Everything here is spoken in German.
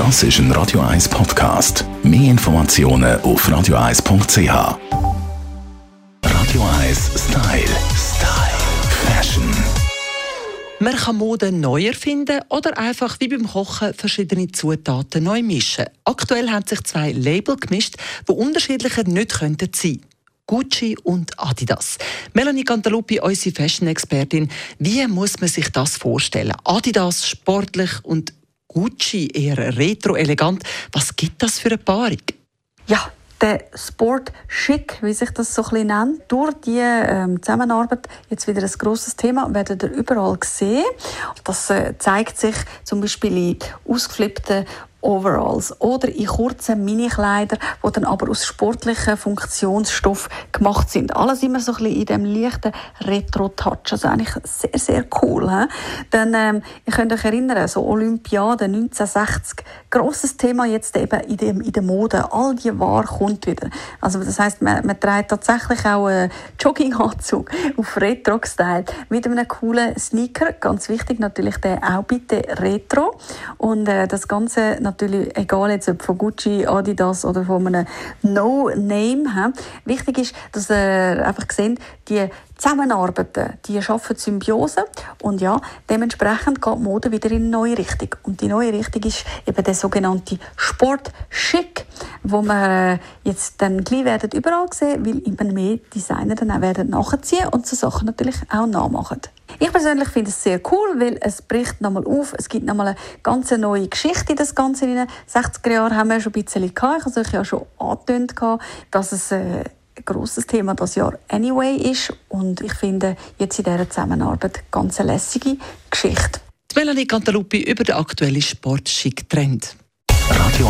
Das ist ein Radio 1 Podcast. Mehr Informationen auf radio1.ch. Radio 1 Style. Style. Fashion. Man kann Mode neu erfinden oder einfach wie beim Kochen verschiedene Zutaten neu mischen. Aktuell haben sich zwei Label gemischt, die unterschiedlicher nicht könnten sein. Gucci und Adidas. Melanie Cantaluppi, unsere Fashion-Expertin. Wie muss man sich das vorstellen? Adidas sportlich und Gucci eher retro-elegant. Was gibt das für eine Paarung? Ja, der Sport Chic, wie sich das so ein nennt. Durch die ähm, Zusammenarbeit, jetzt wieder ein grosses Thema, werden ihr überall sehen. Das äh, zeigt sich zum Beispiel in ausgeflippten Overalls oder in kurzen Minikleider, die dann aber aus sportlichen Funktionsstoff gemacht sind. Alles immer so ein bisschen in dem leichten Retro-Touch. Also eigentlich sehr, sehr cool. He? Dann, ähm, ihr könnt euch erinnern, so Olympiade 1960, grosses Thema jetzt eben in, dem, in der Mode. All die Ware kommt wieder. Also das heißt, man, man trägt tatsächlich auch einen Jogginganzug auf Retro-Style mit einem coolen Sneaker. Ganz wichtig natürlich der auch bitte Retro. Und äh, das Ganze natürlich egal jetzt ob von Gucci, Adidas oder von einem No-Name. Wichtig ist, dass ihr einfach seht, die zusammenarbeiten, die schaffen Symbiose und ja, dementsprechend geht die Mode wieder in eine neue Richtung. Und die neue Richtung ist eben der sogenannte Sport-Schick, wo wir äh, jetzt dann gleich werden überall sehen, weil immer mehr Designer dann auch werden nachziehen und so Sachen natürlich auch nachmachen. Ich persönlich finde es sehr cool, weil es bricht nochmal auf. Es gibt nochmal eine ganz neue Geschichte in das Ganze. In den 60er Jahren haben wir schon ein bisschen gehabt. Ich habe es ja schon angetönt, dass es äh, ein grosses Thema das Jahr anyway ist. Und ich finde jetzt in dieser Zusammenarbeit ganz eine lässige Geschichte. Die Melanie Cantaluppi über den aktuellen Sportschick-Trend. Radio